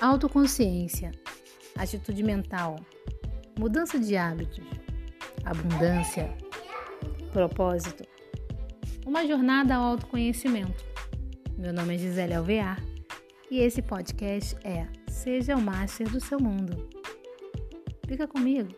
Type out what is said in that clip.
autoconsciência, atitude mental, mudança de hábitos, abundância, propósito. Uma jornada ao autoconhecimento. Meu nome é Gisele Alvear e esse podcast é Seja o Master do seu mundo. Fica comigo.